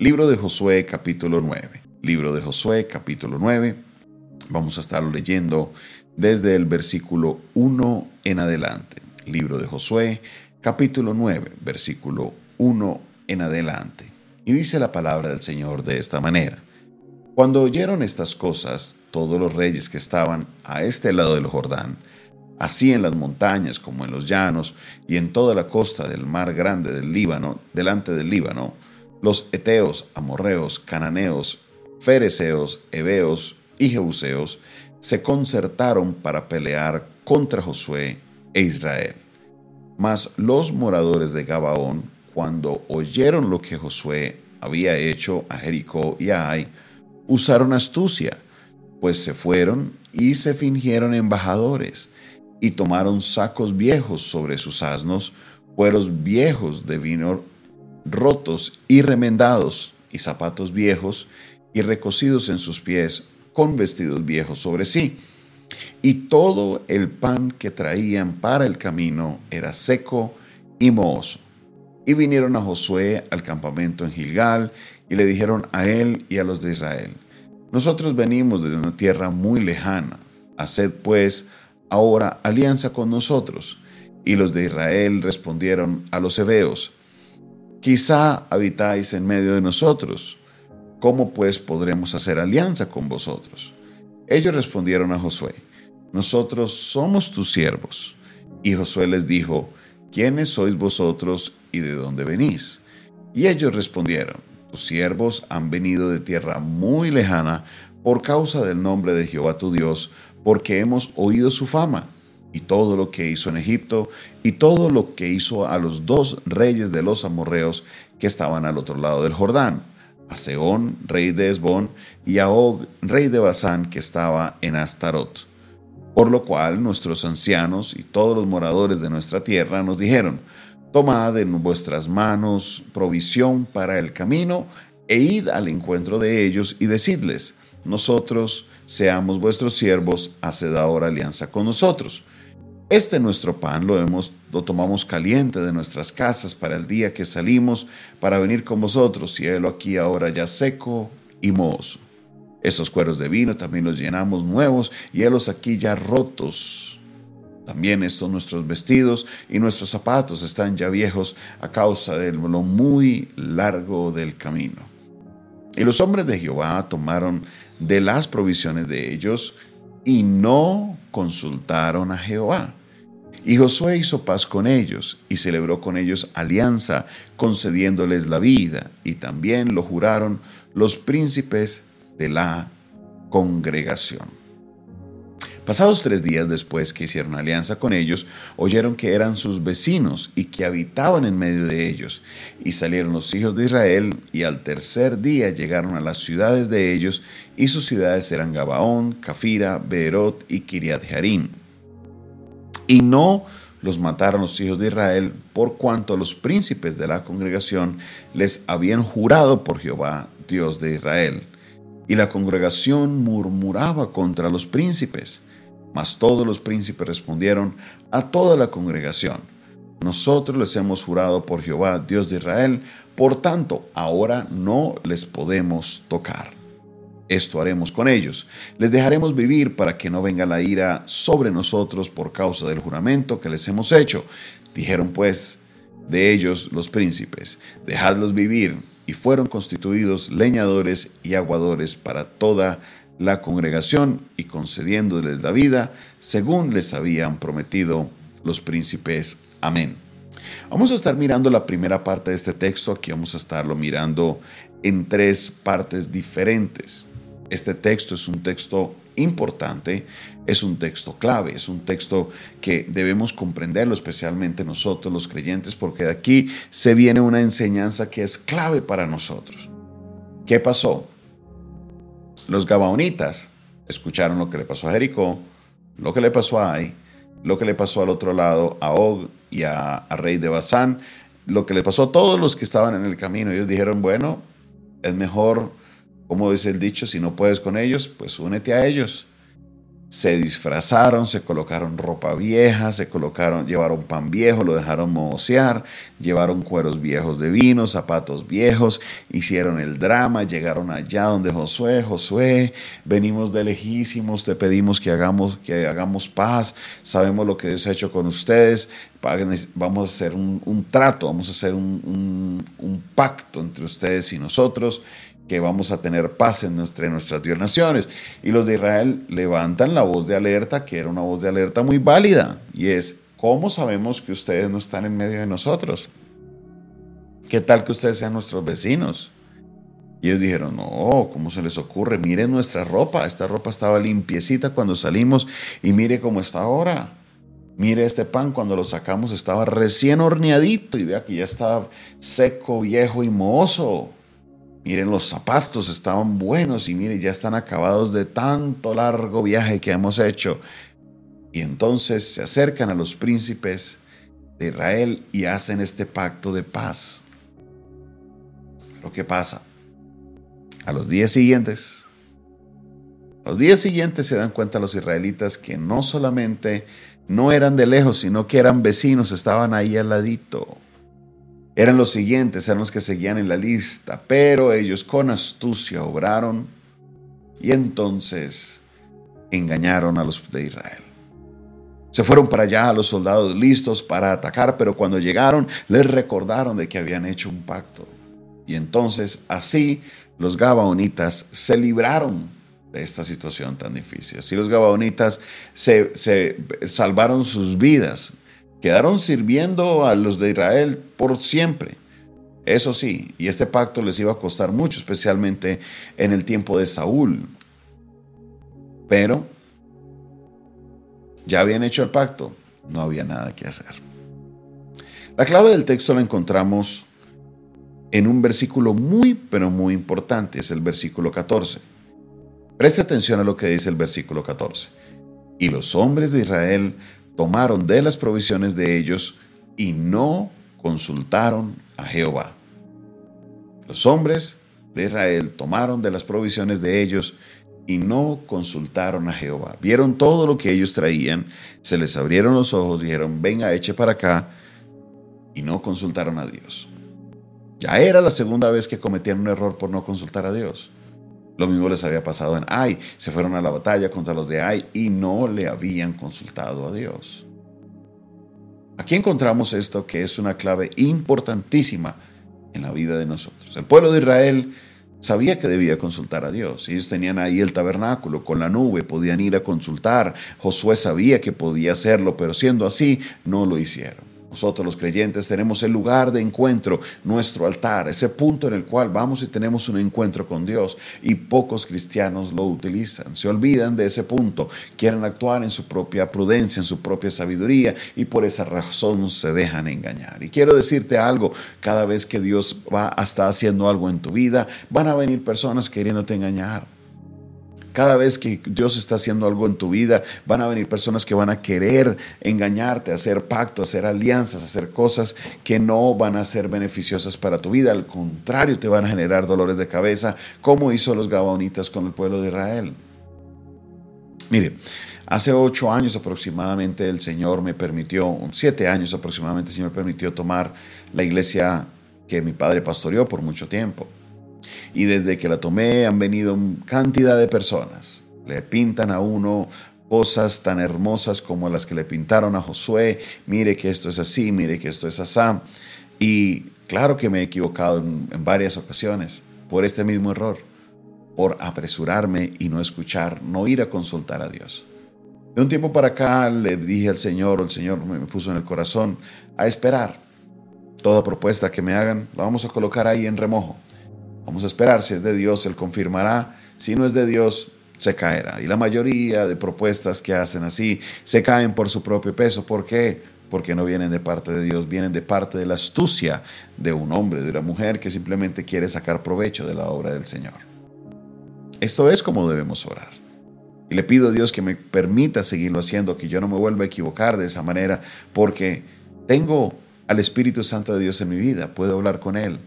Libro de Josué capítulo 9. Libro de Josué capítulo 9. Vamos a estarlo leyendo desde el versículo 1 en adelante. Libro de Josué capítulo 9, versículo 1 en adelante. Y dice la palabra del Señor de esta manera. Cuando oyeron estas cosas, todos los reyes que estaban a este lado del Jordán, así en las montañas como en los llanos y en toda la costa del mar grande del Líbano, delante del Líbano, los eteos, amorreos, cananeos, fereceos, heveos y jebuseos se concertaron para pelear contra Josué e Israel. Mas los moradores de Gabaón, cuando oyeron lo que Josué había hecho a Jericó y a Ai, usaron astucia, pues se fueron y se fingieron embajadores y tomaron sacos viejos sobre sus asnos, cueros viejos de vino rotos y remendados, y zapatos viejos y recocidos en sus pies, con vestidos viejos sobre sí. Y todo el pan que traían para el camino era seco y mohoso. Y vinieron a Josué al campamento en Gilgal, y le dijeron a él y a los de Israel, Nosotros venimos de una tierra muy lejana, haced pues ahora alianza con nosotros. Y los de Israel respondieron a los hebeos, Quizá habitáis en medio de nosotros, ¿cómo pues podremos hacer alianza con vosotros? Ellos respondieron a Josué, Nosotros somos tus siervos. Y Josué les dijo, ¿quiénes sois vosotros y de dónde venís? Y ellos respondieron, tus siervos han venido de tierra muy lejana por causa del nombre de Jehová tu Dios, porque hemos oído su fama y todo lo que hizo en Egipto y todo lo que hizo a los dos reyes de los amorreos que estaban al otro lado del Jordán, a Seón, rey de Esbón, y a Og, rey de Basán, que estaba en Astarot. Por lo cual nuestros ancianos y todos los moradores de nuestra tierra nos dijeron, Tomad en vuestras manos provisión para el camino e id al encuentro de ellos y decidles, nosotros seamos vuestros siervos, haced ahora alianza con nosotros. Este nuestro pan lo, hemos, lo tomamos caliente de nuestras casas para el día que salimos para venir con vosotros, y helo aquí ahora ya seco y mozo. Estos cueros de vino también los llenamos nuevos, y helos aquí ya rotos. También estos nuestros vestidos y nuestros zapatos están ya viejos a causa de lo muy largo del camino. Y los hombres de Jehová tomaron de las provisiones de ellos y no consultaron a Jehová. Y Josué hizo paz con ellos y celebró con ellos alianza, concediéndoles la vida, y también lo juraron los príncipes de la congregación. Pasados tres días después que hicieron alianza con ellos, oyeron que eran sus vecinos y que habitaban en medio de ellos. Y salieron los hijos de Israel y al tercer día llegaron a las ciudades de ellos y sus ciudades eran Gabaón, Cafira, Beerot y Kiriat Jearim. Y no los mataron los hijos de Israel por cuanto los príncipes de la congregación les habían jurado por Jehová, Dios de Israel. Y la congregación murmuraba contra los príncipes. Mas todos los príncipes respondieron a toda la congregación, nosotros les hemos jurado por Jehová, Dios de Israel, por tanto, ahora no les podemos tocar. Esto haremos con ellos. Les dejaremos vivir para que no venga la ira sobre nosotros por causa del juramento que les hemos hecho. Dijeron pues de ellos los príncipes, dejadlos vivir, y fueron constituidos leñadores y aguadores para toda la congregación y concediéndoles la vida según les habían prometido los príncipes. Amén. Vamos a estar mirando la primera parte de este texto, aquí vamos a estarlo mirando en tres partes diferentes. Este texto es un texto importante, es un texto clave, es un texto que debemos comprenderlo, especialmente nosotros los creyentes, porque de aquí se viene una enseñanza que es clave para nosotros. ¿Qué pasó? Los gabaonitas escucharon lo que le pasó a Jericó, lo que le pasó a Ai, lo que le pasó al otro lado a Og y a, Rey de Basán, lo que le pasó a todos los que estaban en el camino. Ellos dijeron, bueno, es mejor, como dice el dicho, si no puedes con ellos, pues únete a ellos. se disfrazaron, se colocaron ropa vieja, se colocaron, llevaron pan viejo, lo dejaron mocear, llevaron cueros viejos de vino, zapatos viejos, hicieron el drama, llegaron allá donde Josué, Josué, venimos de lejísimos, te pedimos que hagamos, que hagamos paz, sabemos lo que Dios ha hecho con ustedes, vamos a hacer un, trato, vamos a hacer un, un pacto entre ustedes y nosotros que vamos a tener paz en nuestra, nuestras dos naciones. Y los de Israel levantan la voz de alerta, que era una voz de alerta muy válida, y es, ¿cómo sabemos que ustedes no están en medio de nosotros? ¿Qué tal que ustedes sean nuestros vecinos? Y ellos dijeron, no, ¿cómo se les ocurre? Miren nuestra ropa, esta ropa estaba limpiecita cuando salimos y mire cómo está ahora. Mire este pan cuando lo sacamos estaba recién horneadito y vea que ya estaba seco, viejo y mohoso. Miren, los zapatos estaban buenos y miren, ya están acabados de tanto largo viaje que hemos hecho. Y entonces se acercan a los príncipes de Israel y hacen este pacto de paz. Pero ¿qué pasa? A los días siguientes, los días siguientes se dan cuenta los israelitas que no solamente no eran de lejos, sino que eran vecinos, estaban ahí al ladito eran los siguientes, eran los que seguían en la lista, pero ellos con astucia obraron y entonces engañaron a los de Israel. Se fueron para allá los soldados listos para atacar, pero cuando llegaron les recordaron de que habían hecho un pacto. Y entonces así los gabaonitas se libraron de esta situación tan difícil. Así los gabaonitas se, se salvaron sus vidas Quedaron sirviendo a los de Israel por siempre. Eso sí, y este pacto les iba a costar mucho, especialmente en el tiempo de Saúl. Pero ya habían hecho el pacto, no había nada que hacer. La clave del texto la encontramos en un versículo muy, pero muy importante, es el versículo 14. Preste atención a lo que dice el versículo 14. Y los hombres de Israel tomaron de las provisiones de ellos y no consultaron a Jehová. Los hombres de Israel tomaron de las provisiones de ellos y no consultaron a Jehová. Vieron todo lo que ellos traían, se les abrieron los ojos, dijeron, venga, eche para acá, y no consultaron a Dios. Ya era la segunda vez que cometían un error por no consultar a Dios. Lo mismo les había pasado en Ai. Se fueron a la batalla contra los de Ai y no le habían consultado a Dios. Aquí encontramos esto que es una clave importantísima en la vida de nosotros. El pueblo de Israel sabía que debía consultar a Dios. Ellos tenían ahí el tabernáculo con la nube, podían ir a consultar. Josué sabía que podía hacerlo, pero siendo así, no lo hicieron. Nosotros los creyentes tenemos el lugar de encuentro, nuestro altar, ese punto en el cual vamos y tenemos un encuentro con Dios y pocos cristianos lo utilizan. Se olvidan de ese punto, quieren actuar en su propia prudencia, en su propia sabiduría y por esa razón se dejan engañar. Y quiero decirte algo, cada vez que Dios va a estar haciendo algo en tu vida, van a venir personas queriéndote engañar cada vez que Dios está haciendo algo en tu vida, van a venir personas que van a querer engañarte, hacer pactos, hacer alianzas, hacer cosas que no van a ser beneficiosas para tu vida. Al contrario, te van a generar dolores de cabeza, como hizo los Gabaonitas con el pueblo de Israel. Mire, hace ocho años aproximadamente el Señor me permitió, siete años aproximadamente el Señor me permitió tomar la iglesia que mi padre pastoreó por mucho tiempo. Y desde que la tomé han venido cantidad de personas. Le pintan a uno cosas tan hermosas como las que le pintaron a Josué. Mire que esto es así, mire que esto es así. Y claro que me he equivocado en, en varias ocasiones por este mismo error, por apresurarme y no escuchar, no ir a consultar a Dios. De un tiempo para acá le dije al Señor, o el Señor me puso en el corazón, a esperar. Toda propuesta que me hagan la vamos a colocar ahí en remojo. Vamos a esperar, si es de Dios, Él confirmará, si no es de Dios, se caerá. Y la mayoría de propuestas que hacen así se caen por su propio peso. ¿Por qué? Porque no vienen de parte de Dios, vienen de parte de la astucia de un hombre, de una mujer que simplemente quiere sacar provecho de la obra del Señor. Esto es como debemos orar. Y le pido a Dios que me permita seguirlo haciendo, que yo no me vuelva a equivocar de esa manera, porque tengo al Espíritu Santo de Dios en mi vida, puedo hablar con Él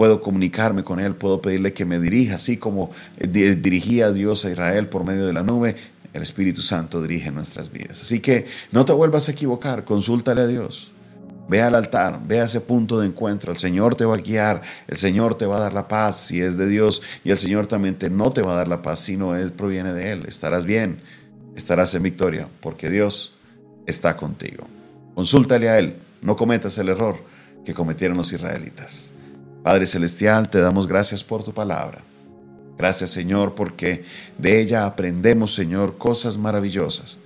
puedo comunicarme con Él, puedo pedirle que me dirija, así como dirigía a Dios a Israel por medio de la nube, el Espíritu Santo dirige nuestras vidas. Así que no te vuelvas a equivocar, consúltale a Dios. Ve al altar, ve a ese punto de encuentro. El Señor te va a guiar, el Señor te va a dar la paz si es de Dios y el Señor también te, no te va a dar la paz si no es, proviene de Él. Estarás bien, estarás en victoria porque Dios está contigo. Consúltale a Él, no cometas el error que cometieron los israelitas. Padre Celestial, te damos gracias por tu palabra. Gracias Señor porque de ella aprendemos Señor cosas maravillosas.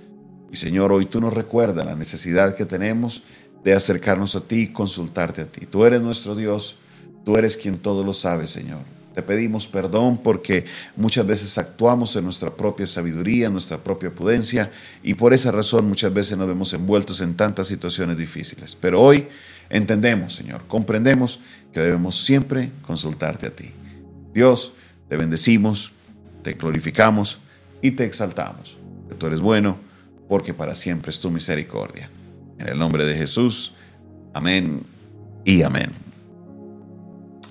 Y Señor, hoy tú nos recuerdas la necesidad que tenemos de acercarnos a ti y consultarte a ti. Tú eres nuestro Dios, tú eres quien todo lo sabe, Señor. Te pedimos perdón porque muchas veces actuamos en nuestra propia sabiduría, en nuestra propia prudencia y por esa razón muchas veces nos vemos envueltos en tantas situaciones difíciles. Pero hoy entendemos, Señor, comprendemos que debemos siempre consultarte a ti. Dios, te bendecimos, te glorificamos y te exaltamos. Que tú eres bueno porque para siempre es tu misericordia. En el nombre de Jesús, amén y amén.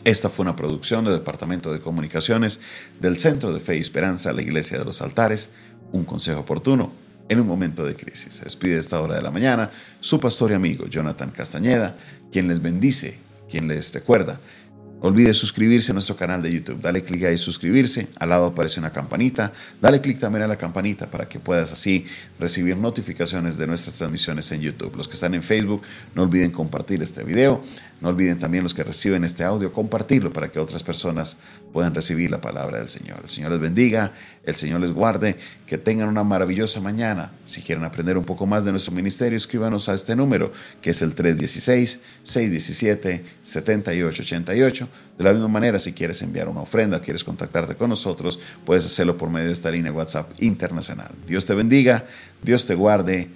Esta fue una producción del Departamento de Comunicaciones del Centro de Fe y Esperanza, la Iglesia de los Altares, un consejo oportuno en un momento de crisis. Se despide esta hora de la mañana su pastor y amigo Jonathan Castañeda, quien les bendice, quien les recuerda olvide suscribirse a nuestro canal de YouTube. Dale clic ahí suscribirse. Al lado aparece una campanita. Dale clic también a la campanita para que puedas así recibir notificaciones de nuestras transmisiones en YouTube. Los que están en Facebook, no olviden compartir este video. No olviden también los que reciben este audio, compartirlo para que otras personas puedan recibir la palabra del Señor. El Señor les bendiga, el Señor les guarde, que tengan una maravillosa mañana. Si quieren aprender un poco más de nuestro ministerio, escríbanos a este número, que es el 316-617-7888. De la misma manera, si quieres enviar una ofrenda, quieres contactarte con nosotros, puedes hacerlo por medio de esta línea WhatsApp internacional. Dios te bendiga, Dios te guarde.